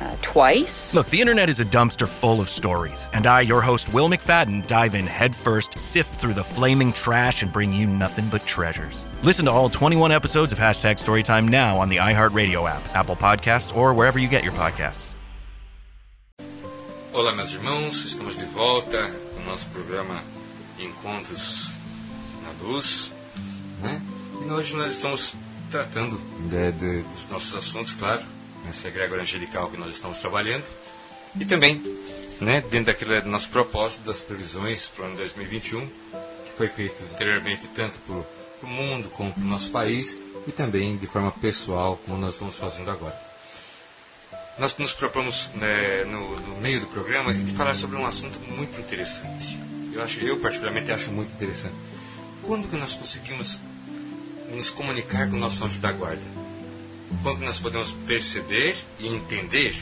Uh, twice. Look, the internet is a dumpster full of stories, and I, your host, Will McFadden, dive in headfirst, sift through the flaming trash, and bring you nothing but treasures. Listen to all 21 episodes of Hashtag Storytime now on the iHeartRadio app, Apple Podcasts, or wherever you get your podcasts. Olá, meus irmãos, estamos de volta com o nosso programa Encontros na Luz. Né? E hoje nós estamos tratando de, de, dos nossos assuntos, claro, nessa egrégora angelical que nós estamos trabalhando. E também, né, dentro daquele nosso propósito das previsões para o ano 2021, que foi feito anteriormente tanto para o mundo como para o nosso país e também de forma pessoal, como nós estamos fazendo agora. Nós nos propomos né, no, no, meio do programa de falar sobre um assunto muito interessante. Eu acho, eu particularmente acho muito interessante. Quando que nós conseguimos nos comunicar com o nosso anjo da guarda? Quando nós podemos perceber e entender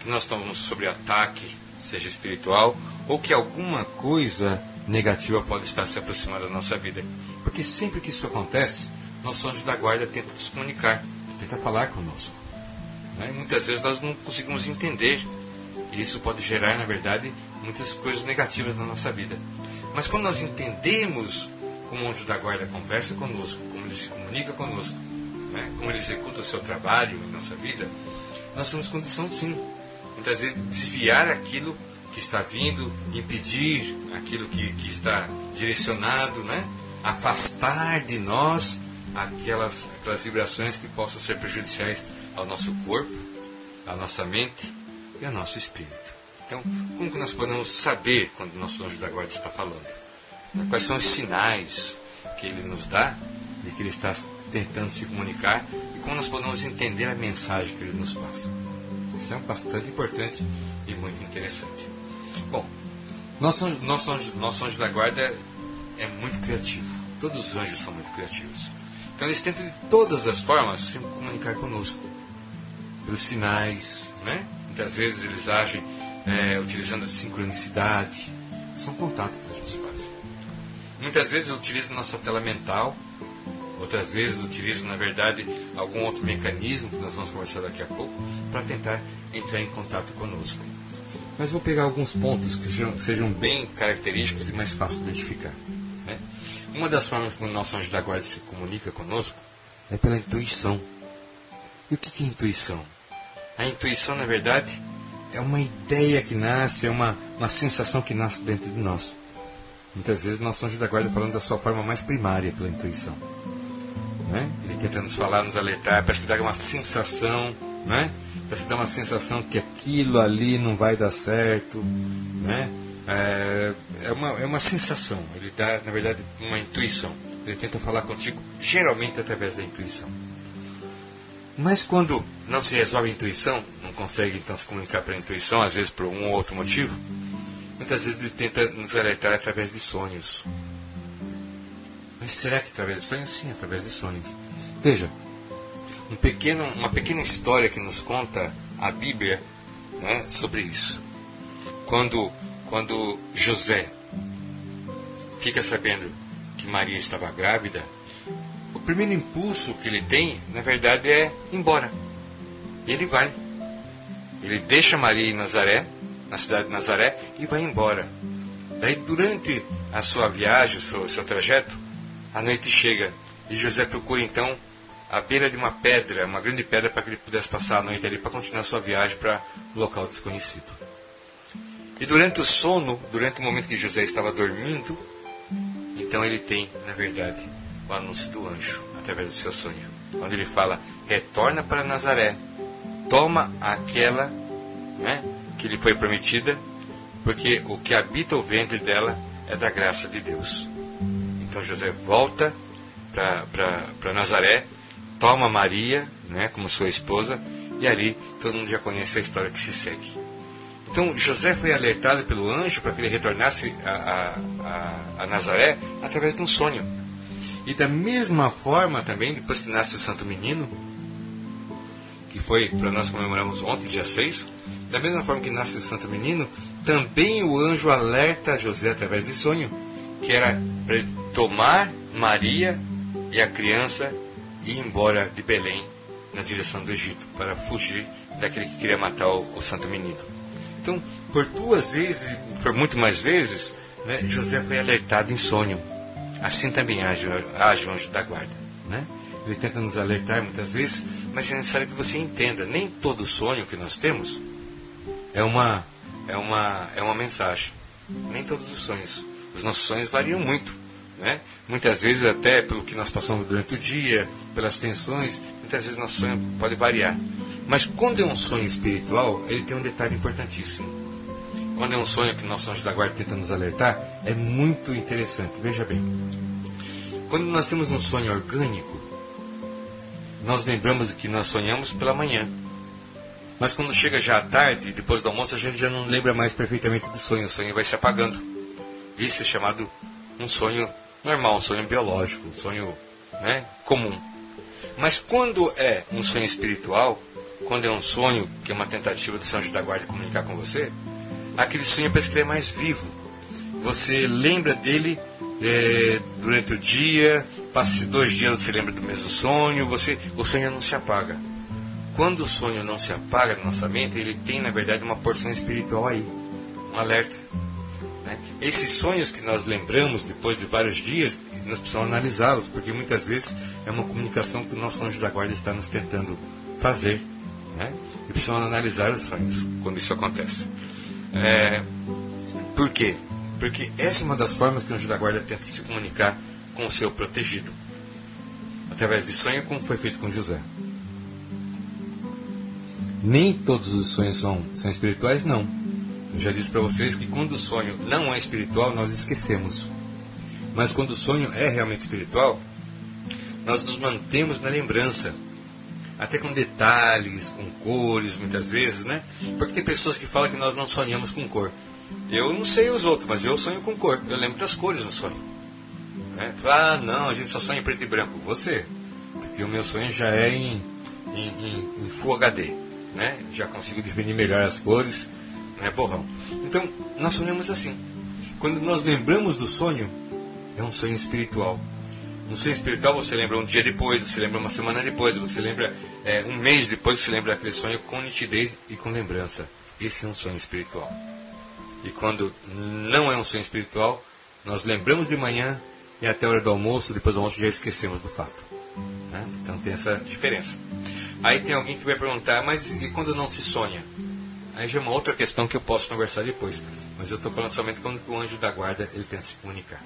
que nós estamos sob ataque, seja espiritual, ou que alguma coisa negativa pode estar se aproximando da nossa vida? Porque sempre que isso acontece, nosso anjo da guarda tenta se comunicar, tenta falar conosco. Né? Muitas vezes nós não conseguimos entender. E isso pode gerar, na verdade, muitas coisas negativas na nossa vida. Mas quando nós entendemos como o anjo da guarda conversa conosco, como ele se comunica conosco, né? como ele executa o seu trabalho em nossa vida, nós temos condição sim, muitas vezes, desviar aquilo que está vindo, impedir aquilo que, que está direcionado, né? afastar de nós aquelas, aquelas vibrações que possam ser prejudiciais ao nosso corpo, à nossa mente e ao nosso espírito. Então, como que nós podemos saber quando o nosso anjo da guarda está falando? Quais são os sinais que ele nos dá de que ele está tentando se comunicar e como nós podemos entender a mensagem que ele nos passa? Isso é bastante importante e muito interessante. Bom, nosso, nosso, anjo, nosso anjo da guarda é muito criativo. Todos os anjos são muito criativos. Então eles tentam de todas as formas se comunicar conosco. Pelos sinais, né? Muitas vezes eles agem é, utilizando a sincronicidade. São contatos que eles nos fazem. Muitas vezes utilizam nossa tela mental. Outras vezes utilizam, na verdade, algum outro mecanismo que nós vamos conversar daqui a pouco para tentar entrar em contato conosco. Mas vou pegar alguns pontos que sejam, sejam bem característicos e mais fáceis de identificar. Né? Uma das formas como o nosso anjo da guarda se comunica conosco é pela intuição. E o que é intuição? A intuição, na verdade, é uma ideia que nasce, é uma, uma sensação que nasce dentro de nós. Muitas vezes o nosso anjo da guarda falando da sua forma mais primária pela intuição. Né? Ele tenta nos falar, nos alertar, parece que dá uma sensação, né? parece que dá uma sensação que aquilo ali não vai dar certo. Né? É, é, uma, é uma sensação, ele dá, na verdade, uma intuição. Ele tenta falar contigo, geralmente através da intuição. Mas quando não se resolve a intuição, não consegue então se comunicar pela intuição, às vezes por um ou outro motivo, muitas vezes ele tenta nos alertar através de sonhos. Mas será que através de sonhos? Sim, através de sonhos. Veja, um pequeno, uma pequena história que nos conta a Bíblia né, sobre isso. Quando, quando José fica sabendo que Maria estava grávida, o primeiro impulso que ele tem, na verdade, é ir embora. Ele vai. Ele deixa Maria em Nazaré, na cidade de Nazaré, e vai embora. Daí, durante a sua viagem, o seu, seu trajeto, a noite chega e José procura então a beira de uma pedra, uma grande pedra, para que ele pudesse passar a noite ali para continuar sua viagem para um local desconhecido. E durante o sono, durante o momento que José estava dormindo, então ele tem, na verdade, o anúncio do anjo através do seu sonho, onde ele fala: retorna para Nazaré, toma aquela né, que lhe foi prometida, porque o que habita o ventre dela é da graça de Deus. Então José volta para Nazaré, toma Maria né, como sua esposa, e ali todo mundo já conhece a história que se segue. Então José foi alertado pelo anjo para que ele retornasse a, a, a, a Nazaré através de um sonho. E da mesma forma também, depois que nasce o santo menino, que foi para nós comemoramos ontem, dia 6, da mesma forma que nasce o Santo Menino, também o anjo alerta José através de sonho, que era para ele tomar Maria e a criança e ir embora de Belém na direção do Egito, para fugir daquele que queria matar o, o Santo Menino. Então, por duas vezes, por muito mais vezes, né, José foi alertado em sonho. Assim também age, age o anjo da guarda. Né? Ele tenta nos alertar muitas vezes, mas é necessário que você entenda, nem todo sonho que nós temos é uma, é uma, é uma mensagem. Nem todos os sonhos. Os nossos sonhos variam muito. Né? Muitas vezes, até pelo que nós passamos durante o dia, pelas tensões, muitas vezes nosso sonho pode variar. Mas quando é um sonho espiritual, ele tem um detalhe importantíssimo. Quando é um sonho que nosso anjo da guarda tenta nos alertar, é muito interessante. Veja bem. Quando nós temos um sonho orgânico, nós lembramos que nós sonhamos pela manhã. Mas quando chega já à tarde, depois do almoço, a gente já não lembra mais perfeitamente do sonho. O sonho vai se apagando. Isso é chamado um sonho normal, um sonho biológico, um sonho né, comum. Mas quando é um sonho espiritual, quando é um sonho que é uma tentativa do São Anjo da Guarda comunicar com você, aquele sonho parece que ele é mais vivo. Você lembra dele é, durante o dia, passa dois dias você lembra do mesmo sonho, você, o sonho não se apaga. Quando o sonho não se apaga na nossa mente, ele tem na verdade uma porção espiritual aí, um alerta. Né? Esses sonhos que nós lembramos depois de vários dias, nós precisamos analisá-los, porque muitas vezes é uma comunicação que o nosso anjo da guarda está nos tentando fazer. Né? E precisamos analisar os sonhos quando isso acontece. É, por quê? Porque essa é uma das formas que o anjo da guarda tenta se comunicar com o seu protegido. Através de sonho, como foi feito com José. Nem todos os sonhos são, são espirituais, não. Eu já disse para vocês que quando o sonho não é espiritual, nós esquecemos. Mas quando o sonho é realmente espiritual, nós nos mantemos na lembrança até com detalhes, com cores, muitas vezes, né? Porque tem pessoas que falam que nós não sonhamos com cor. Eu não sei os outros, mas eu sonho com cor. Eu lembro das cores no sonho. Né? Ah, não, a gente só sonha em preto e branco. Você. Porque o meu sonho já é em, em, em, em Full HD. Né? Já consigo definir melhor as cores, é borrão. Então, nós sonhamos assim. Quando nós lembramos do sonho, é um sonho espiritual. No sonho espiritual você lembra um dia depois, você lembra uma semana depois, você lembra é, um mês depois, você lembra aquele sonho com nitidez e com lembrança. Esse é um sonho espiritual. E quando não é um sonho espiritual, nós lembramos de manhã e até a hora do almoço, depois do almoço já esquecemos do fato. Né? Então tem essa diferença. Aí tem alguém que vai perguntar, mas e quando não se sonha? Aí já é uma outra questão que eu posso conversar depois. Mas eu estou falando somente quando o anjo da guarda ele tenta se comunicar.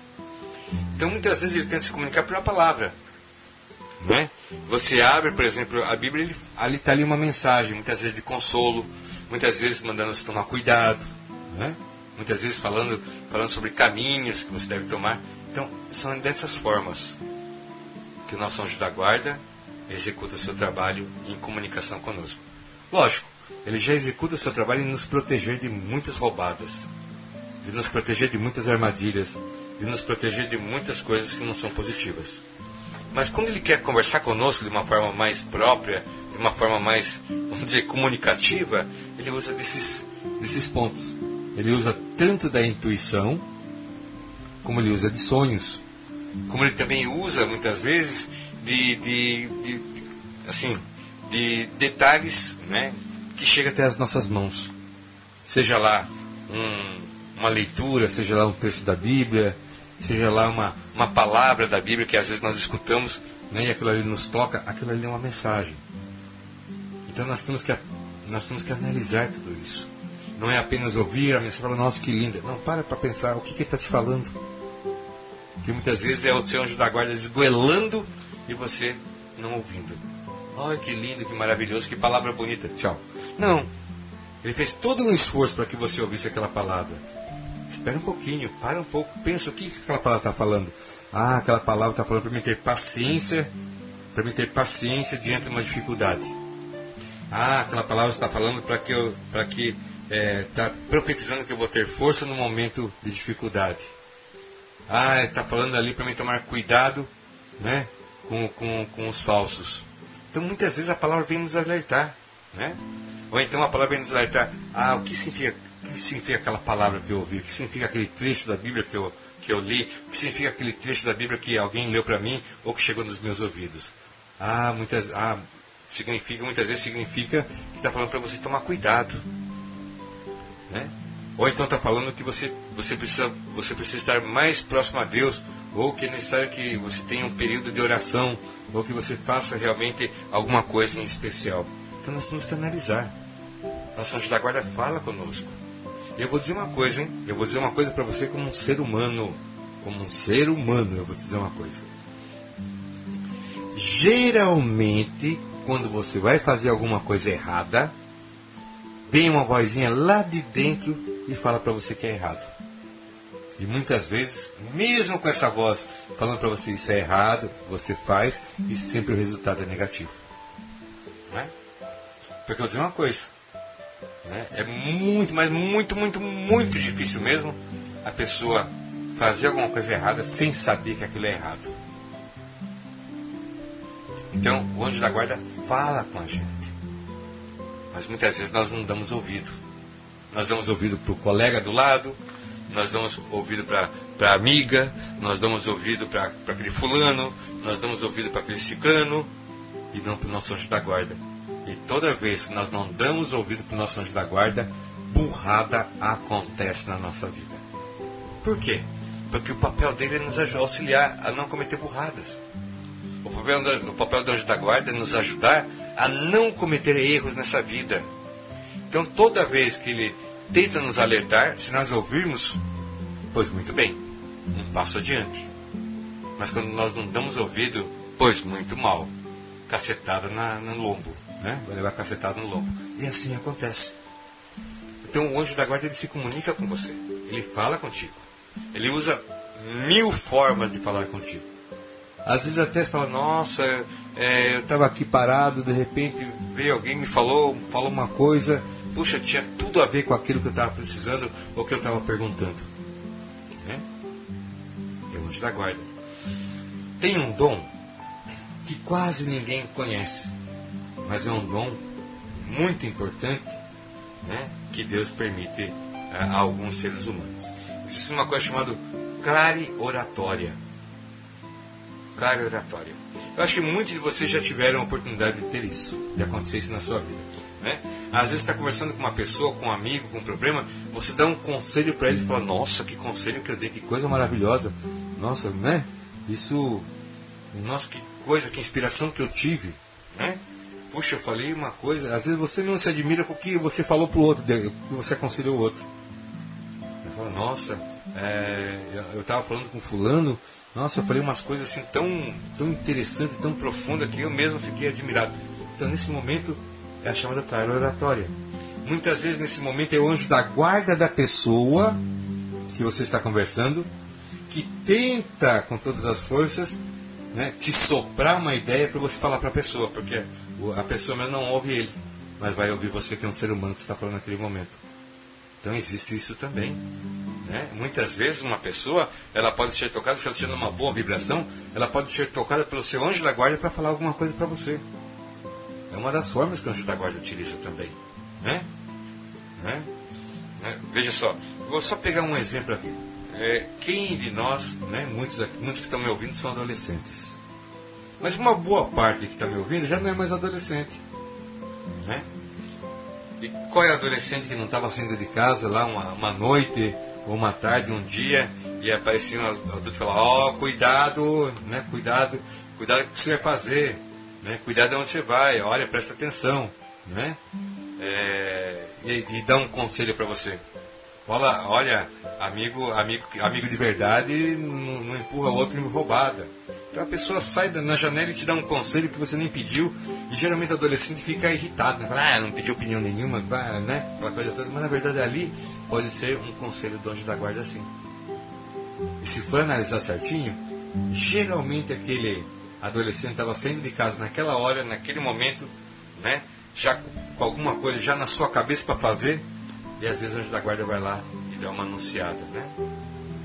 Então muitas vezes ele tenta se comunicar pela palavra. Né? Você abre, por exemplo, a Bíblia, ele, ali está ali uma mensagem, muitas vezes de consolo, muitas vezes mandando você tomar cuidado, né? muitas vezes falando, falando sobre caminhos que você deve tomar. Então, são dessas formas que o nosso anjo da guarda executa o seu trabalho em comunicação conosco. Lógico, ele já executa o seu trabalho em nos proteger de muitas roubadas, de nos proteger de muitas armadilhas, de nos proteger de muitas coisas que não são positivas. Mas quando ele quer conversar conosco de uma forma mais própria, de uma forma mais, vamos dizer, comunicativa, ele usa desses, desses pontos. Ele usa tanto da intuição, como ele usa de sonhos, como ele também usa muitas vezes de, de, de, de assim, de detalhes né, que chegam até as nossas mãos. Seja lá um, uma leitura, seja lá um trecho da Bíblia, seja lá uma, uma palavra da Bíblia que às vezes nós escutamos né, e aquilo ali nos toca, aquilo ali é uma mensagem. Então nós temos que, nós temos que analisar tudo isso. Não é apenas ouvir a mensagem e falar, nossa, que linda. Não, para para pensar, o que, que ele está te falando? Que muitas vezes é o seu anjo da guarda esgoelando e você não ouvindo. Ai, que lindo, que maravilhoso, que palavra bonita. Tchau. Não. Ele fez todo um esforço para que você ouvisse aquela palavra. Espera um pouquinho, para um pouco, pensa o que aquela palavra está falando. Ah, aquela palavra está falando para mim ter paciência, para mim ter paciência diante de uma dificuldade. Ah, aquela palavra está falando para que eu, para que está é, profetizando que eu vou ter força no momento de dificuldade. Ah, está falando ali para mim tomar cuidado, né, com, com, com os falsos. Então muitas vezes a palavra vem nos alertar. Né? Ou então a palavra alertar, ah, o que significa, o que significa aquela palavra que eu ouvi? O que significa aquele trecho da Bíblia que eu, que eu li? O que significa aquele trecho da Bíblia que alguém leu para mim ou que chegou nos meus ouvidos? Ah, muitas, ah, significa, muitas vezes significa que está falando para você tomar cuidado. Né? Ou então está falando que você, você, precisa, você precisa estar mais próximo a Deus, ou que é necessário que você tenha um período de oração, ou que você faça realmente alguma coisa em especial. Então nós temos que analisar. Nosso anjo da guarda fala conosco. Eu vou dizer uma coisa, hein? Eu vou dizer uma coisa para você como um ser humano. Como um ser humano, eu vou te dizer uma coisa. Geralmente, quando você vai fazer alguma coisa errada, vem uma vozinha lá de dentro e fala para você que é errado. E muitas vezes, mesmo com essa voz falando para você isso é errado, você faz e sempre o resultado é negativo. Né? Porque eu dizer uma coisa, né? é muito, mas muito, muito, muito difícil mesmo a pessoa fazer alguma coisa errada sem saber que aquilo é errado. Então, o anjo da guarda fala com a gente. Mas muitas vezes nós não damos ouvido. Nós damos ouvido para o colega do lado, nós damos ouvido para a amiga, nós damos ouvido para aquele fulano, nós damos ouvido para aquele ciclano, e não para o nosso anjo da guarda. E toda vez que nós não damos ouvido para o nosso anjo da guarda, burrada acontece na nossa vida. Por quê? Porque o papel dele é nos auxiliar a não cometer burradas. O papel, do, o papel do anjo da guarda é nos ajudar a não cometer erros nessa vida. Então, toda vez que ele tenta nos alertar, se nós ouvirmos, pois muito bem, um passo adiante. Mas quando nós não damos ouvido, pois muito mal, cacetada na, no lombo, né? Vai levar cacetada no lombo. E assim acontece. Então o anjo da guarda ele se comunica com você, ele fala contigo, ele usa mil formas de falar contigo. Às vezes até você fala, nossa, é, eu estava aqui parado, de repente veio alguém me falou, falou uma coisa, puxa, tinha tudo a ver com aquilo que eu estava precisando ou que eu estava perguntando. Né? É o anjo da guarda. Tem um dom que quase ninguém conhece, mas é um dom muito importante né, que Deus permite a, a alguns seres humanos. Existe uma coisa chamada clare oratória claro oratório. Eu acho que muitos de vocês já tiveram a oportunidade de ter isso, de acontecer isso na sua vida. Né? Às vezes está conversando com uma pessoa, com um amigo, com um problema, você dá um conselho para ele e fala, nossa, que conselho que eu dei, que coisa maravilhosa. Nossa, né? Isso. Nossa, que coisa, que inspiração que eu tive. Né? Puxa, eu falei uma coisa. Às vezes você não se admira com o que você falou para o outro, que você aconselhou o outro. Você fala, nossa, é, eu estava falando com fulano nossa, eu falei umas coisas assim tão, tão interessantes, tão profundas que eu mesmo fiquei admirado. Então, nesse momento, é a chamada clara oratória. Muitas vezes, nesse momento, é o anjo da guarda da pessoa que você está conversando, que tenta, com todas as forças, né, te soprar uma ideia para você falar para a pessoa, porque a pessoa mesmo não ouve ele, mas vai ouvir você que é um ser humano que está falando naquele momento. Então existe isso também. Né? Muitas vezes uma pessoa ela pode ser tocada, se ela estiver numa boa vibração, ela pode ser tocada pelo seu anjo da guarda para falar alguma coisa para você. É uma das formas que o anjo da guarda utiliza também. Né? Né? né? Veja só, vou só pegar um exemplo aqui. É, quem de nós, né, muitos, muitos que estão me ouvindo são adolescentes. Mas uma boa parte que está me ouvindo já não é mais adolescente. Né? E qual é adolescente que não estava saindo de casa lá uma, uma noite ou uma tarde, um dia, e aparecia um adulto e falava, ó, oh, cuidado, né, cuidado, cuidado com o que você vai fazer, né, cuidado de onde você vai, olha, presta atenção, né, é, e, e dá um conselho para você. Olha, olha, amigo, amigo, amigo de verdade não, não empurra o outro em roubada. Então a pessoa sai na janela e te dá um conselho que você nem pediu, e geralmente o adolescente fica irritado, né? Fala, ah, não pediu opinião nenhuma, né? Aquela coisa toda, mas na verdade ali pode ser um conselho do anjo da guarda assim. E se for analisar certinho, geralmente aquele adolescente estava saindo de casa naquela hora, naquele momento, né? Já com alguma coisa já na sua cabeça para fazer, e às vezes o anjo da guarda vai lá e dá uma anunciada, né?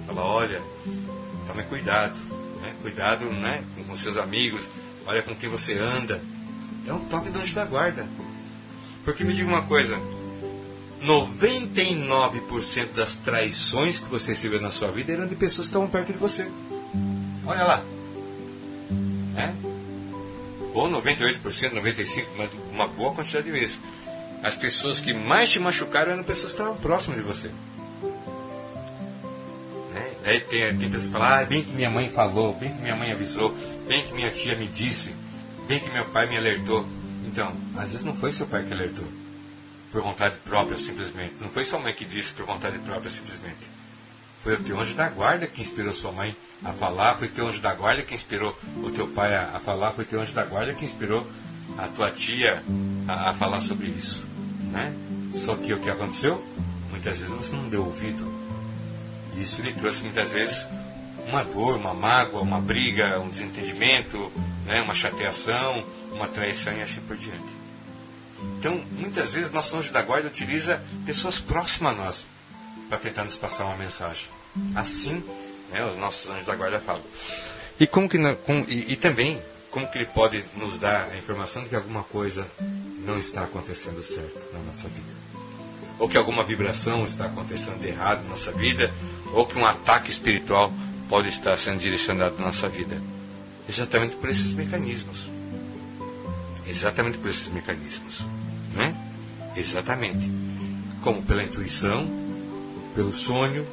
Fala, olha, tome cuidado? Cuidado, né? Com seus amigos, olha com quem você anda. É um toque do anjo da guarda. Porque me diga uma coisa, 99% das traições que você recebeu na sua vida eram de pessoas que estavam perto de você. Olha lá. É? Ou 98%, 95%, mas uma boa quantidade de vezes. As pessoas que mais te machucaram eram pessoas que estavam próximas de você. Né? Tem, tem pessoas que falam, ah, bem que minha mãe falou, bem que minha mãe avisou, bem que minha tia me disse, bem que meu pai me alertou. Então, às vezes não foi seu pai que alertou por vontade própria, simplesmente. Não foi sua mãe que disse por vontade própria, simplesmente. Foi o teu anjo da guarda que inspirou sua mãe a falar, foi o teu anjo da guarda que inspirou o teu pai a, a falar, foi o teu anjo da guarda que inspirou a tua tia a, a falar sobre isso. Né? Só que o que aconteceu? Muitas vezes você não deu ouvido. Isso lhe trouxe muitas vezes uma dor, uma mágoa, uma briga, um desentendimento, né? uma chateação, uma traição e assim por diante. Então, muitas vezes, nosso anjo da guarda utiliza pessoas próximas a nós para tentar nos passar uma mensagem. Assim, né, os nossos anjos da guarda falam. E, como que, com, e, e também, como que ele pode nos dar a informação de que alguma coisa não está acontecendo certo na nossa vida? Ou que alguma vibração está acontecendo errado na nossa vida, ou que um ataque espiritual pode estar sendo direcionado na nossa vida. Exatamente por esses mecanismos. Exatamente por esses mecanismos. Né? Exatamente. Como pela intuição, pelo sonho,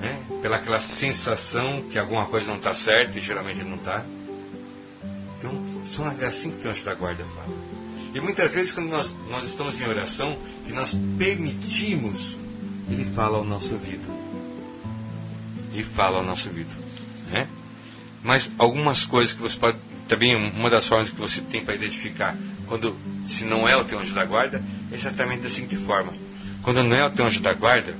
né? pela aquela sensação que alguma coisa não está certa e geralmente não está. Então, são é assim que o anjo da guarda fala. E muitas vezes, quando nós, nós estamos em oração, que nós permitimos, ele fala ao nosso ouvido. E fala ao nosso ouvido. Né? Mas algumas coisas que você pode também uma das formas que você tem para identificar quando se não é o teu anjo da guarda é exatamente da seguinte forma quando não é o teu anjo da guarda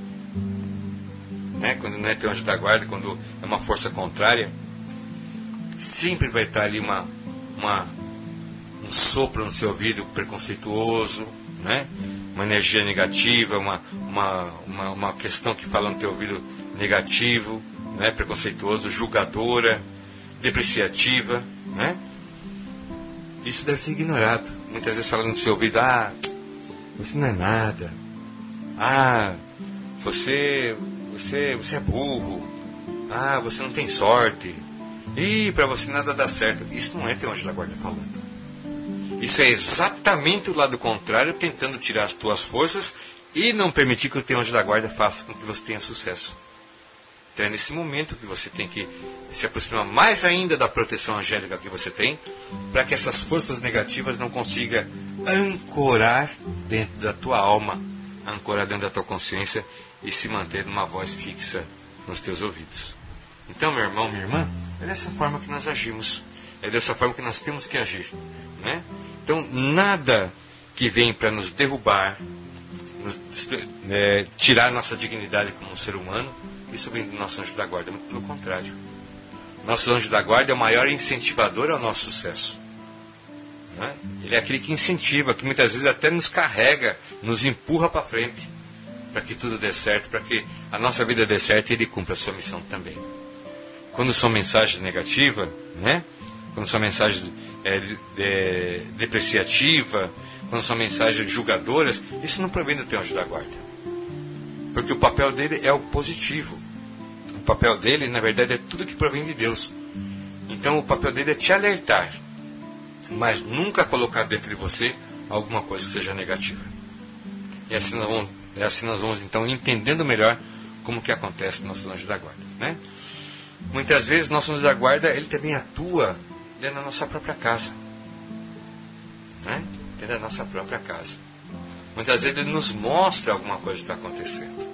né, quando não é teu anjo da guarda quando é uma força contrária sempre vai estar ali uma, uma um sopro no seu ouvido preconceituoso né uma energia negativa uma, uma, uma, uma questão que fala no teu ouvido negativo né preconceituoso julgadora depreciativa né? Isso deve ser ignorado. Muitas vezes falando no seu ouvido, ah, você não é nada. Ah, você, você, você é burro. Ah, você não tem sorte. E para você nada dá certo. Isso não é ter anjo da guarda falando. Isso é exatamente o lado contrário, tentando tirar as tuas forças e não permitir que o teu anjo da guarda faça com que você tenha sucesso. Então é nesse momento que você tem que se aproximar mais ainda da proteção angélica que você tem, para que essas forças negativas não consigam ancorar dentro da tua alma, ancorar dentro da tua consciência e se manter numa voz fixa nos teus ouvidos. Então, meu irmão, minha irmã, é dessa forma que nós agimos. É dessa forma que nós temos que agir. Né? Então, nada que vem para nos derrubar, nos, é, tirar nossa dignidade como ser humano, isso vem do nosso anjo da guarda, muito pelo contrário. Nosso anjo da guarda é o maior incentivador ao nosso sucesso. Né? Ele é aquele que incentiva, que muitas vezes até nos carrega, nos empurra para frente, para que tudo dê certo, para que a nossa vida dê certo e ele cumpra a sua missão também. Quando são mensagens negativas, né? quando são mensagens é, de, depreciativas, quando são mensagens julgadoras, isso não provém do teu anjo da guarda. Porque o papel dele é o positivo. O papel dele, na verdade, é tudo que provém de Deus. Então o papel dele é te alertar, mas nunca colocar dentro de você alguma coisa que seja negativa. E assim nós vamos, assim nós vamos então entendendo melhor como que acontece no nosso anjo da guarda. Né? Muitas vezes nosso anjo da guarda ele também atua dentro da nossa própria casa. Né? Dentro da nossa própria casa. Muitas vezes ele nos mostra alguma coisa que está acontecendo.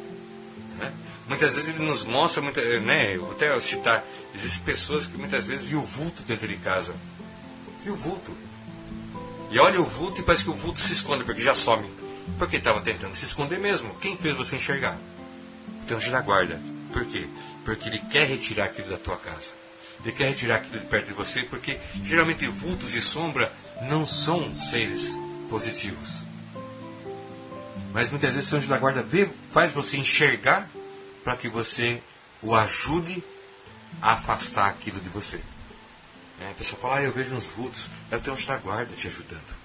Né? Muitas vezes ele nos mostra, muita, né, vou até citar, existem pessoas que muitas vezes viu o vulto dentro de casa. Viu o vulto. E olha o vulto e parece que o vulto se esconde, porque já some. Porque estava tentando se esconder mesmo. Quem fez você enxergar? O teu anjo da guarda. Por quê? Porque ele quer retirar aquilo da tua casa. Ele quer retirar aquilo de perto de você, porque geralmente vultos e sombra não são seres positivos. Mas muitas vezes o anjo da guarda vê, faz você enxergar para que você o ajude a afastar aquilo de você. É, a pessoa fala, ah, eu vejo uns vultos, é o teu anjo da guarda te ajudando.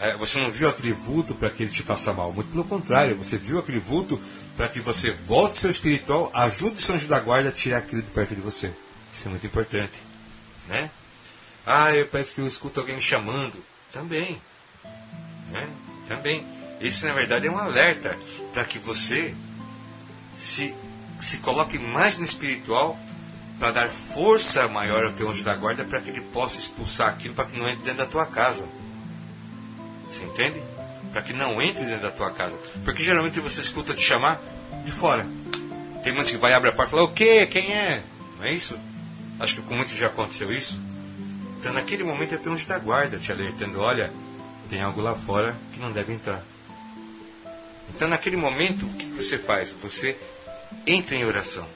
é, você não viu aquele vulto para que ele te faça mal. Muito pelo contrário, você viu aquele vulto para que você volte seu espiritual, ajude o seu anjo da guarda a tirar aquilo de perto de você. Isso é muito importante. Né? Ah, eu parece que eu escuto alguém me chamando. Também. Né? Também. Isso, na verdade, é um alerta para que você se, se coloque mais no espiritual para dar força maior ao teu anjo da guarda para que ele possa expulsar aquilo para que não entre dentro da tua casa. Você entende? Para que não entre dentro da tua casa. Porque geralmente você escuta te chamar de fora. Tem muitos que vai abrir a porta e fala, o quê? Quem é? Não é isso? Acho que com muitos já aconteceu isso. Então naquele momento é teu anjo da guarda te alertando, olha, tem algo lá fora que não deve entrar. Então naquele momento, o que você faz? Você entra em oração.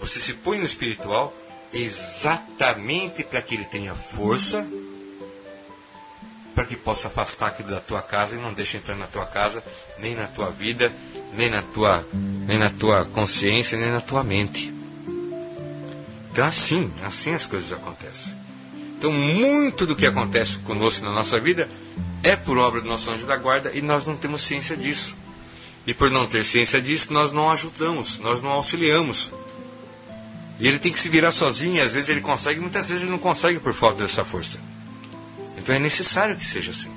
Você se põe no espiritual exatamente para que ele tenha força, para que possa afastar aquilo da tua casa e não deixe entrar na tua casa, nem na tua vida, nem na tua, nem na tua consciência, nem na tua mente. Então assim, assim as coisas acontecem. Então muito do que acontece conosco na nossa vida é por obra do nosso anjo da guarda e nós não temos ciência disso. E por não ter ciência disso, nós não ajudamos, nós não auxiliamos. E ele tem que se virar sozinho, e às vezes ele consegue, muitas vezes ele não consegue por falta dessa força. Então é necessário que seja assim.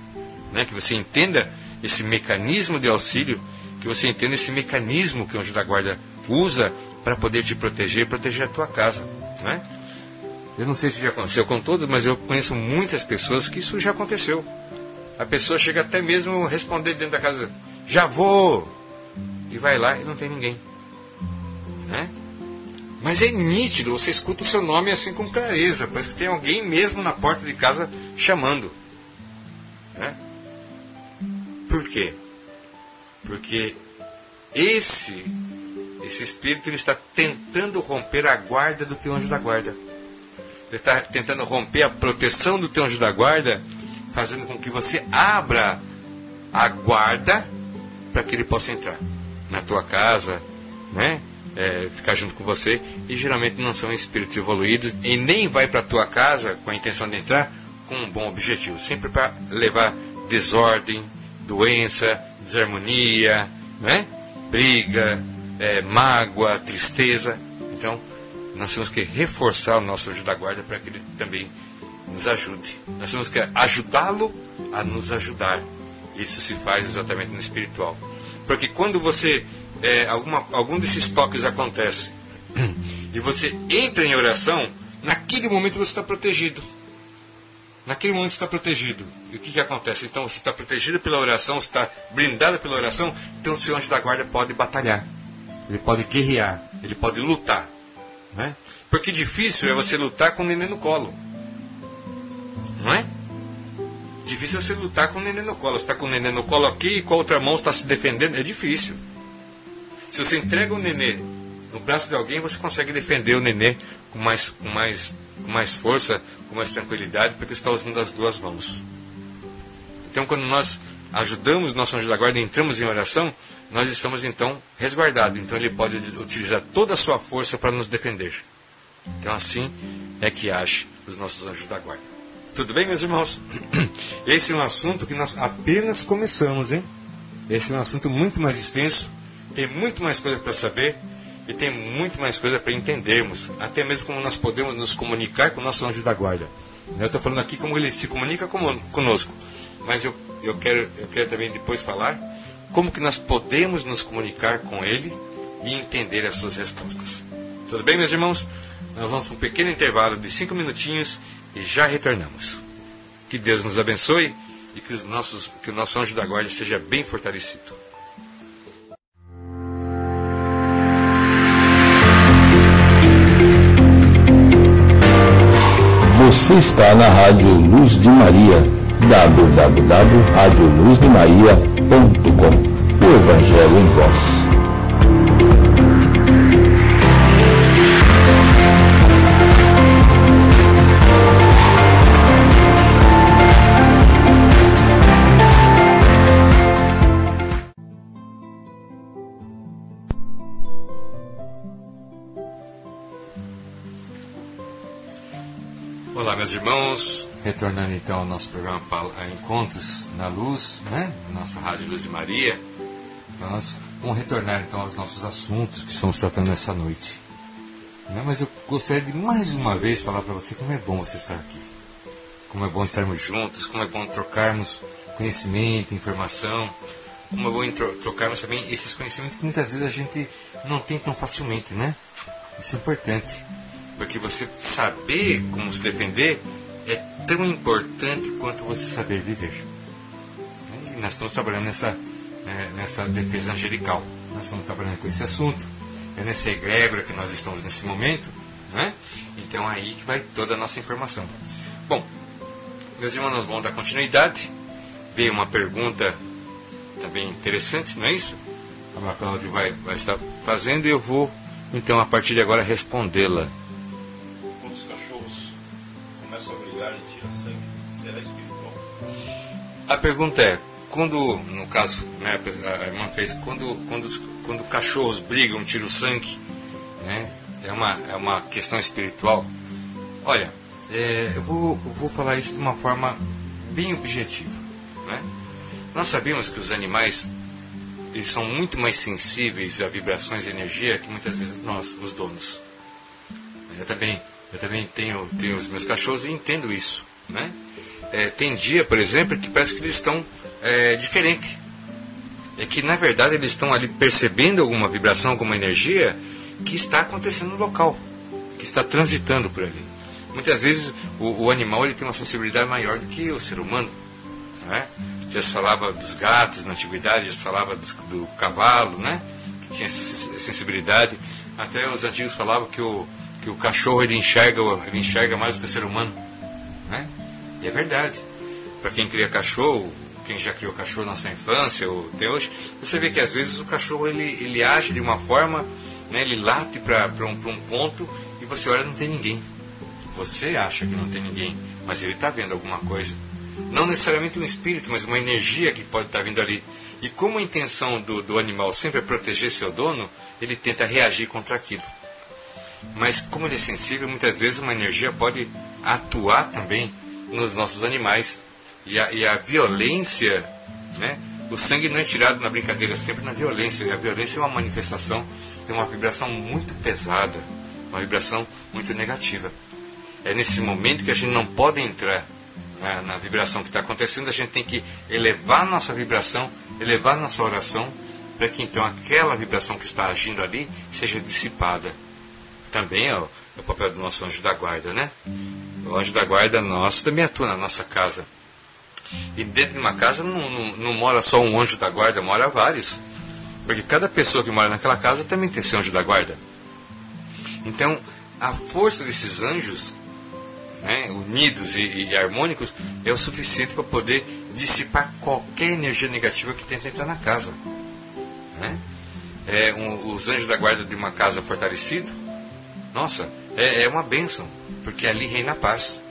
Né? Que você entenda esse mecanismo de auxílio, que você entenda esse mecanismo que o anjo da guarda usa para poder te proteger proteger a tua casa. Né? Eu não sei se já aconteceu com todos, mas eu conheço muitas pessoas que isso já aconteceu. A pessoa chega até mesmo a responder dentro da casa, já vou! E vai lá e não tem ninguém. Né? Mas é nítido, você escuta o seu nome assim com clareza. Parece que tem alguém mesmo na porta de casa chamando. Né? Por quê? Porque esse, esse espírito ele está tentando romper a guarda do teu anjo da guarda. Ele está tentando romper a proteção do teu anjo da guarda, fazendo com que você abra a guarda para que ele possa entrar na tua casa, né? é, ficar junto com você e geralmente não são espíritos evoluídos e nem vai para tua casa com a intenção de entrar com um bom objetivo, sempre para levar desordem, doença, desarmonia, né? briga, é, mágoa, tristeza. Então, nós temos que reforçar o nosso anjo da guarda para que ele também nos ajude. Nós temos que ajudá-lo a nos ajudar. Isso se faz exatamente no espiritual. Porque quando você é, alguma, algum desses toques acontece e você entra em oração, naquele momento você está protegido. Naquele momento você está protegido. E o que, que acontece? Então você está protegido pela oração, você está blindado pela oração, então o seu anjo da guarda pode batalhar. Ele pode guerrear, ele pode lutar. Né? Porque difícil é você lutar com o neném no colo. Não é? Difícil é você lutar com o neném no colo. Você está com o neném no colo aqui e com a outra mão está se defendendo. É difícil. Se você entrega o nenê no braço de alguém, você consegue defender o nenê com mais, com mais, com mais força, com mais tranquilidade, porque está usando as duas mãos. Então, quando nós ajudamos nosso anjo da guarda entramos em oração, nós estamos então resguardados. Então, ele pode utilizar toda a sua força para nos defender. Então, assim é que age os nossos anjos da guarda. Tudo bem, meus irmãos? Esse é um assunto que nós apenas começamos, hein? Esse é um assunto muito mais extenso tem muito mais coisa para saber e tem muito mais coisa para entendermos, até mesmo como nós podemos nos comunicar com o nosso anjo da guarda. Eu estou falando aqui como ele se comunica conosco, mas eu, eu, quero, eu quero também depois falar como que nós podemos nos comunicar com ele e entender as suas respostas. Tudo bem, meus irmãos? Nós vamos para um pequeno intervalo de cinco minutinhos e já retornamos. Que Deus nos abençoe e que, os nossos, que o nosso anjo da guarda seja bem fortalecido. Você está na Rádio Luz de Maria, www.radioluzdemaria.com. O Evangelho em Voz. Meus irmãos, retornando então ao nosso programa Encontros na Luz, né? Nossa Rádio Luz de Maria. Então nós vamos retornar então aos nossos assuntos que estamos tratando essa noite. Né? Mas eu gostaria de mais uma vez falar para você como é bom você estar aqui. Como é bom estarmos juntos, como é bom trocarmos conhecimento, informação, como é bom trocarmos também esses conhecimentos que muitas vezes a gente não tem tão facilmente, né? Isso é importante. Porque você saber como se defender é tão importante quanto você saber viver. E nós estamos trabalhando nessa, é, nessa defesa angelical. Nós estamos trabalhando com esse assunto. É nessa egrégora que nós estamos nesse momento. Né? Então é aí que vai toda a nossa informação. Bom, meus irmãos, vamos dar continuidade. Veio uma pergunta também interessante, não é isso? A Cláudia vai, vai estar fazendo e eu vou, então, a partir de agora, respondê-la. A pergunta é, quando, no caso, né, a irmã fez, quando, quando, quando cachorros brigam, tiram sangue, né, é, uma, é uma questão espiritual? Olha, é, eu, vou, eu vou falar isso de uma forma bem objetiva. Né? Nós sabemos que os animais eles são muito mais sensíveis a vibrações de energia que muitas vezes nós, os donos. Eu também, eu também tenho, tenho os meus cachorros e entendo isso. Né? É, tem dia, por exemplo, que parece que eles estão é, diferente. É que na verdade eles estão ali percebendo alguma vibração, alguma energia que está acontecendo no local, que está transitando por ali. Muitas vezes o, o animal ele tem uma sensibilidade maior do que o ser humano. Né? Já se falava dos gatos na antiguidade, já se falava dos, do cavalo, né? que tinha sensibilidade. Até os antigos falavam que o, que o cachorro ele enxerga, ele enxerga mais do que o ser humano. E é verdade. Para quem cria cachorro, quem já criou cachorro na sua infância ou até hoje, você vê que às vezes o cachorro ele, ele age de uma forma, né, ele late para um, um ponto e você olha não tem ninguém. Você acha que não tem ninguém, mas ele está vendo alguma coisa. Não necessariamente um espírito, mas uma energia que pode estar vindo ali. E como a intenção do, do animal sempre é proteger seu dono, ele tenta reagir contra aquilo. Mas como ele é sensível, muitas vezes uma energia pode atuar também nos nossos animais. E a, e a violência, né? o sangue não é tirado na brincadeira, é sempre na violência. E a violência é uma manifestação de uma vibração muito pesada, uma vibração muito negativa. É nesse momento que a gente não pode entrar na, na vibração que está acontecendo, a gente tem que elevar nossa vibração, elevar nossa oração, para que então aquela vibração que está agindo ali seja dissipada. Também é o, é o papel do nosso anjo da guarda, né? O anjo da guarda nosso também atua na nossa casa. E dentro de uma casa não, não, não, mora só um anjo da guarda, mora vários. Porque cada pessoa que mora naquela casa também tem seu anjo da guarda. Então, a força desses anjos né, unidos e, e, harmônicos, é o suficiente para poder dissipar qualquer energia negativa que tenta entrar na casa. Né? É, um, os anjos da guarda de uma casa fortalecido, nossa, é, é uma bênção, porque ali reina a paz.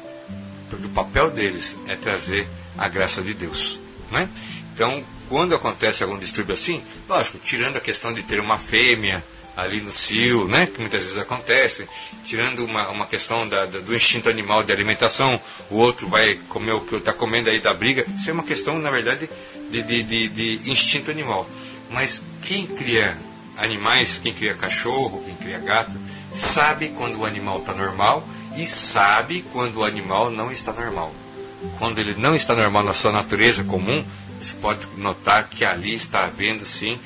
Porque o papel deles é trazer a graça de Deus. Né? Então, quando acontece algum distúrbio assim, lógico, tirando a questão de ter uma fêmea, ali no cio, né, que muitas vezes acontece, tirando uma, uma questão da, da, do instinto animal de alimentação, o outro vai comer o que está comendo aí da briga, isso é uma questão, na verdade, de, de, de, de instinto animal. Mas quem cria animais, quem cria cachorro, quem cria gato, sabe quando o animal está normal e sabe quando o animal não está normal. Quando ele não está normal na sua natureza comum, você pode notar que ali está havendo sim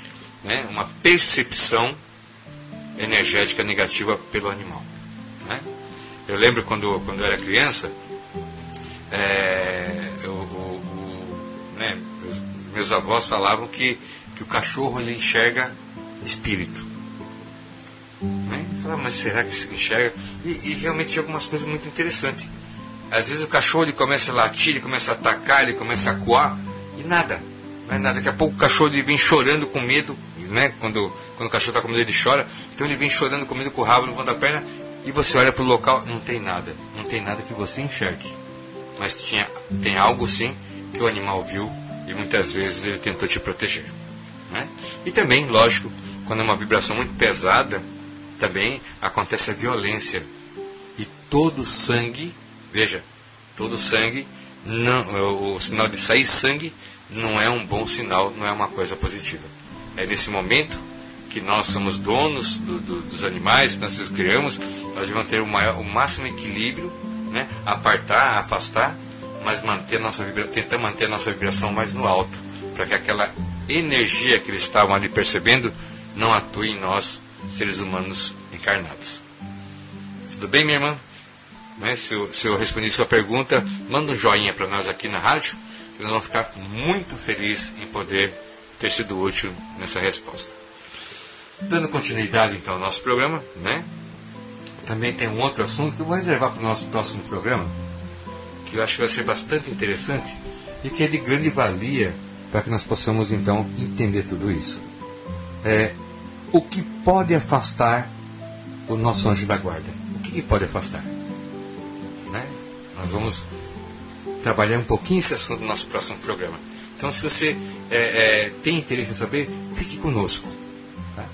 né, uma percepção energética negativa pelo animal. Né? Eu lembro quando, quando eu era criança, é, eu, né, meus, meus, avós falavam que, que o cachorro ele enxerga espírito. Falava, mas será que se enxerga? E, e, realmente tinha algumas coisas muito interessantes. Às vezes o cachorro ele começa a latir, ele começa a atacar, ele começa a coar e nada. Não é nada. Daqui a pouco o cachorro ele vem chorando com medo, né? Quando quando o cachorro está com medo, ele chora. Então ele vem chorando, comendo com o rabo no fundo da perna. E você olha para o local, não tem nada. Não tem nada que você enxergue. Mas tinha, tem algo sim que o animal viu e muitas vezes ele tentou te proteger. Né? E também, lógico, quando é uma vibração muito pesada, também acontece a violência. E todo sangue, veja, Todo sangue, não, o, o sinal de sair sangue não é um bom sinal, não é uma coisa positiva. É nesse momento que nós somos donos do, do, dos animais, que nós os criamos, nós devemos ter o, maior, o máximo equilíbrio, né? apartar, afastar, mas manter nossa tentar manter a nossa vibração mais no alto, para que aquela energia que eles estavam ali percebendo não atue em nós, seres humanos encarnados. Tudo bem, minha irmã? Né? Se, eu, se eu respondi sua pergunta, manda um joinha para nós aqui na rádio, que nós vamos ficar muito felizes em poder ter sido útil nessa resposta. Dando continuidade então ao nosso programa, né? Também tem um outro assunto que eu vou reservar para o nosso próximo programa, que eu acho que vai ser bastante interessante e que é de grande valia para que nós possamos então entender tudo isso. É o que pode afastar o nosso anjo da guarda? O que, pode afastar? Né? Nós vamos trabalhar um pouquinho esse assunto no nosso próximo programa. Então, se você é, é, tem interesse em saber, fique conosco. Tá?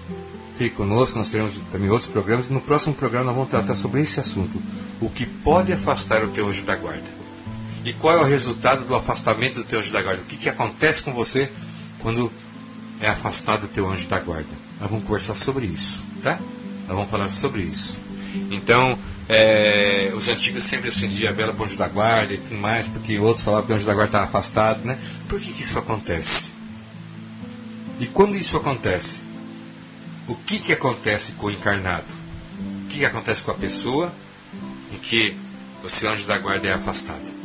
Fique conosco, nós teremos também outros programas. No próximo programa, nós vamos tratar sobre esse assunto: o que pode afastar o teu anjo da guarda. E qual é o resultado do afastamento do teu anjo da guarda? O que, que acontece com você quando é afastado o teu anjo da guarda? Nós vamos conversar sobre isso, tá? Nós vamos falar sobre isso. Então, é, os antigos sempre acendiam a vela para o anjo da guarda e tudo mais, porque outros falavam que o anjo da guarda estava afastado, né? Por que, que isso acontece? E quando isso acontece, o que, que acontece com o encarnado? O que, que acontece com a pessoa em que o seu anjo da guarda é afastado?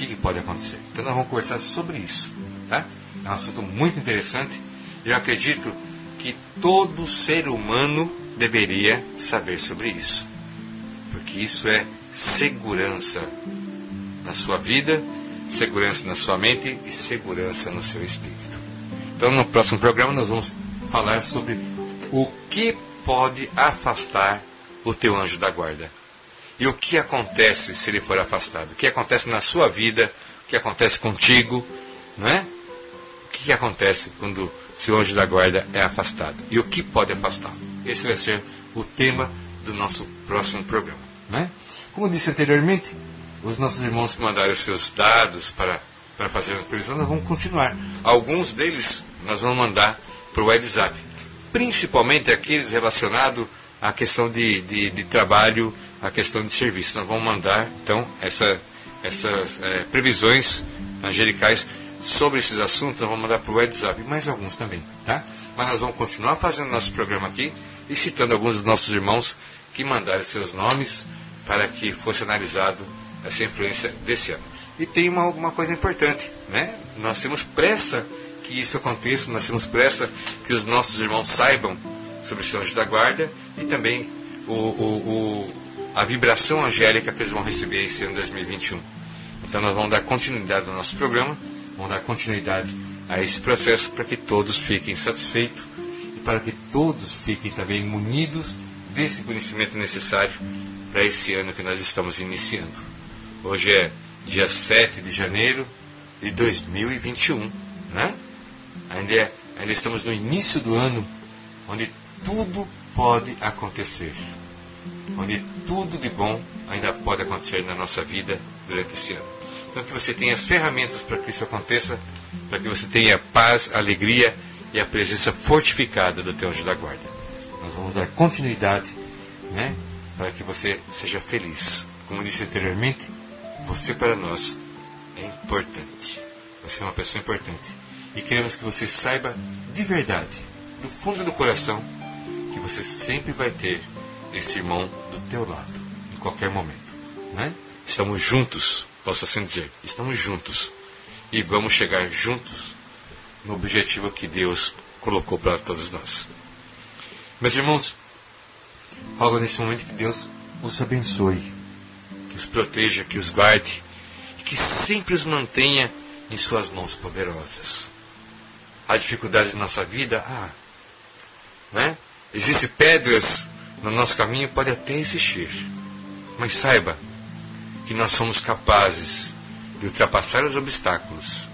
que, que pode acontecer. Então nós vamos conversar sobre isso. Tá? É um assunto muito interessante. Eu acredito que todo ser humano deveria saber sobre isso. Porque isso é segurança na sua vida, segurança na sua mente e segurança no seu espírito. Então no próximo programa nós vamos falar sobre o que pode afastar o teu anjo da guarda. E o que acontece se ele for afastado? O que acontece na sua vida? O que acontece contigo? Não é? O que acontece quando seu anjo da guarda é afastado? E o que pode afastá-lo? Esse vai ser o tema do nosso próximo programa. Né? Como disse anteriormente, os nossos irmãos que mandaram seus dados para, para fazer a previsão, nós vamos continuar. Alguns deles nós vamos mandar para o WhatsApp, principalmente aqueles relacionados à questão de, de, de trabalho a questão de serviço. Nós vamos mandar, então, essa, essas é, previsões angelicais sobre esses assuntos, nós vamos mandar para o WhatsApp, mais alguns também, tá? Mas nós vamos continuar fazendo nosso programa aqui e citando alguns dos nossos irmãos que mandaram seus nomes para que fosse analisado essa influência desse ano. E tem uma, uma coisa importante, né? Nós temos pressa que isso aconteça, nós temos pressa que os nossos irmãos saibam sobre o Anjo da Guarda e também o, o, o a vibração angélica que eles vão receber esse ano 2021. Então nós vamos dar continuidade ao nosso programa, vamos dar continuidade a esse processo para que todos fiquem satisfeitos e para que todos fiquem também munidos desse conhecimento necessário para esse ano que nós estamos iniciando. Hoje é dia 7 de janeiro de 2021, né? Ainda, é, ainda estamos no início do ano, onde tudo pode acontecer onde tudo de bom ainda pode acontecer na nossa vida durante esse ano. Então, que você tenha as ferramentas para que isso aconteça, para que você tenha paz, alegria e a presença fortificada do teu anjo da guarda. Nós vamos dar continuidade né, para que você seja feliz. Como disse anteriormente, você para nós é importante. Você é uma pessoa importante. E queremos que você saiba de verdade, do fundo do coração, que você sempre vai ter esse irmão do teu lado, em qualquer momento. Né? Estamos juntos, posso assim dizer, estamos juntos e vamos chegar juntos no objetivo que Deus colocou para todos nós. Meus irmãos, rogo nesse momento que Deus os abençoe, que os proteja, que os guarde e que sempre os mantenha em suas mãos poderosas. A dificuldade de nossa vida, ah, né? Existem pedras no nosso caminho pode até existir, mas saiba que nós somos capazes de ultrapassar os obstáculos,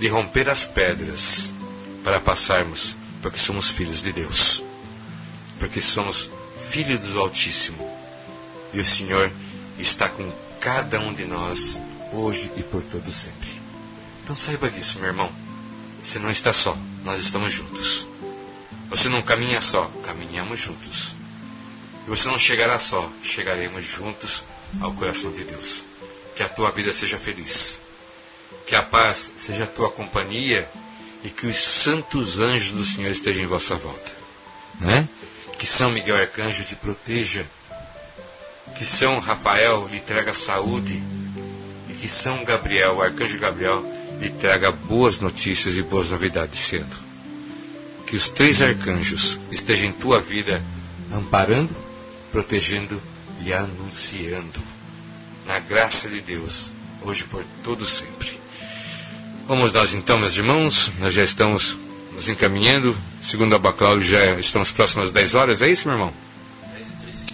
de romper as pedras para passarmos, porque somos filhos de Deus, porque somos filhos do Altíssimo. E o Senhor está com cada um de nós hoje e por todo sempre. Então saiba disso, meu irmão. Você não está só, nós estamos juntos. Você não caminha só, caminhamos juntos. E você não chegará só, chegaremos juntos ao coração de Deus. Que a tua vida seja feliz. Que a paz seja a tua companhia e que os santos anjos do Senhor estejam em vossa volta. Né? Que São Miguel Arcanjo te proteja. Que São Rafael lhe traga saúde. E que São Gabriel, o Arcanjo Gabriel, lhe traga boas notícias e boas novidades cedo. Que os três arcanjos estejam em tua vida, amparando, protegendo e anunciando. Na graça de Deus, hoje por todo sempre. Vamos nós então, meus irmãos, nós já estamos nos encaminhando. Segundo a Baclauro, já estamos próximos às 10 horas, é isso, meu irmão?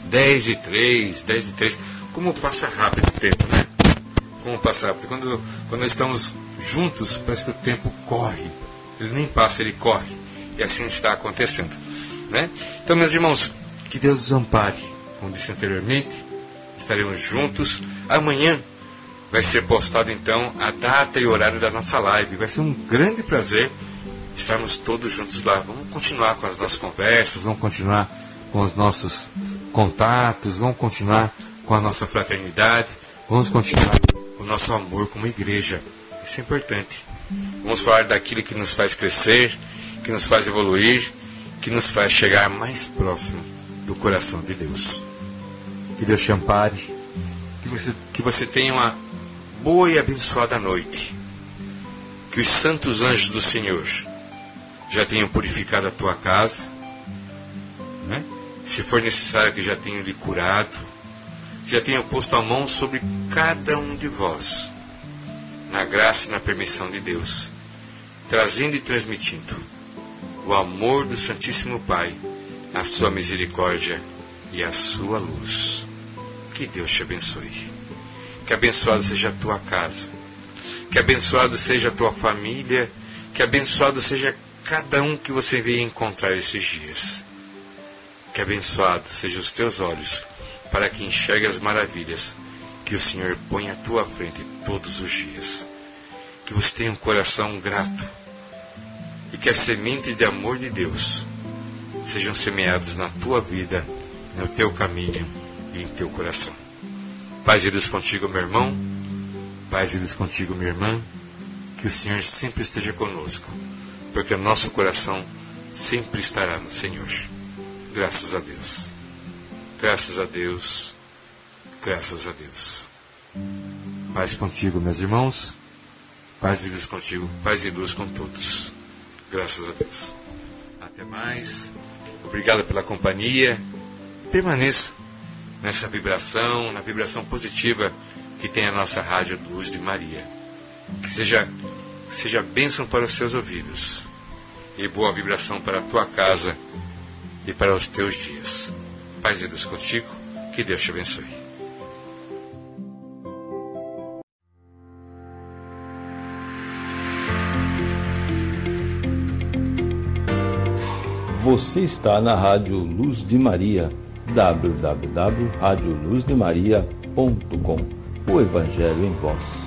10 e 3, 10 e 3. Como passa rápido o tempo, né? Como passa rápido. Quando, quando estamos juntos, parece que o tempo corre. Ele nem passa, ele corre. E assim está acontecendo. Né? Então, meus irmãos, que Deus os ampare. Como disse anteriormente, estaremos juntos. Amanhã vai ser postado então a data e horário da nossa live. Vai ser um grande prazer estarmos todos juntos lá. Vamos continuar com as nossas conversas, vamos continuar com os nossos contatos, vamos continuar com a nossa fraternidade, vamos continuar com o nosso amor como igreja. Isso é importante. Vamos falar daquilo que nos faz crescer, que nos faz evoluir, que nos faz chegar mais próximo do coração de Deus. Que Deus te ampare, que você, que você tenha uma boa e abençoada noite. Que os santos anjos do Senhor já tenham purificado a tua casa, né? se for necessário que já tenham lhe curado, já tenham posto a mão sobre cada um de vós, na graça e na permissão de Deus, trazendo e transmitindo o amor do Santíssimo Pai, a sua misericórdia e a sua luz. Que Deus te abençoe. Que abençoado seja a tua casa. Que abençoado seja a tua família. Que abençoado seja cada um que você veio encontrar esses dias. Que abençoado sejam os teus olhos para que enxergue as maravilhas que o Senhor põe à tua frente todos os dias. Que você tenha um coração grato e que as sementes de amor de Deus sejam semeadas na tua vida, no teu caminho e em teu coração. Paz de Deus contigo, meu irmão. Paz de Deus contigo, minha irmã. Que o Senhor sempre esteja conosco, porque o nosso coração sempre estará no Senhor. Graças a Deus. Graças a Deus. Graças a Deus. Paz contigo, meus irmãos. Paz de Deus contigo. Paz de Deus com todos. Graças a Deus. Até mais. Obrigado pela companhia. Permaneça nessa vibração, na vibração positiva que tem a nossa rádio Luz de Maria. Que seja, seja bênção para os seus ouvidos e boa vibração para a tua casa e para os teus dias. Paz de Deus contigo, que Deus te abençoe. Você está na Rádio Luz de Maria www.radioluzdemaria.com O Evangelho em Voz.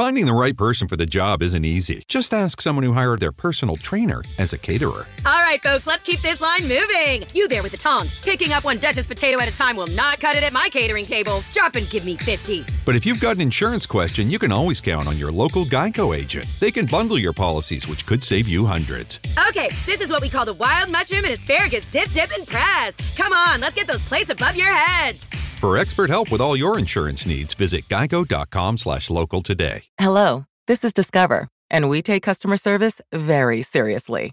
Finding the right person for the job isn't easy. Just ask someone who hired their personal trainer as a caterer. All right, folks, let's keep this line moving. You there with the tongs. Picking up one Duchess potato at a time will not cut it at my catering table. Drop and give me 50. But if you've got an insurance question, you can always count on your local Geico agent. They can bundle your policies, which could save you hundreds. Okay, this is what we call the wild mushroom and asparagus dip, dip, and press. Come on, let's get those plates above your heads. For expert help with all your insurance needs, visit geico.com slash local today. Hello, this is Discover, and we take customer service very seriously.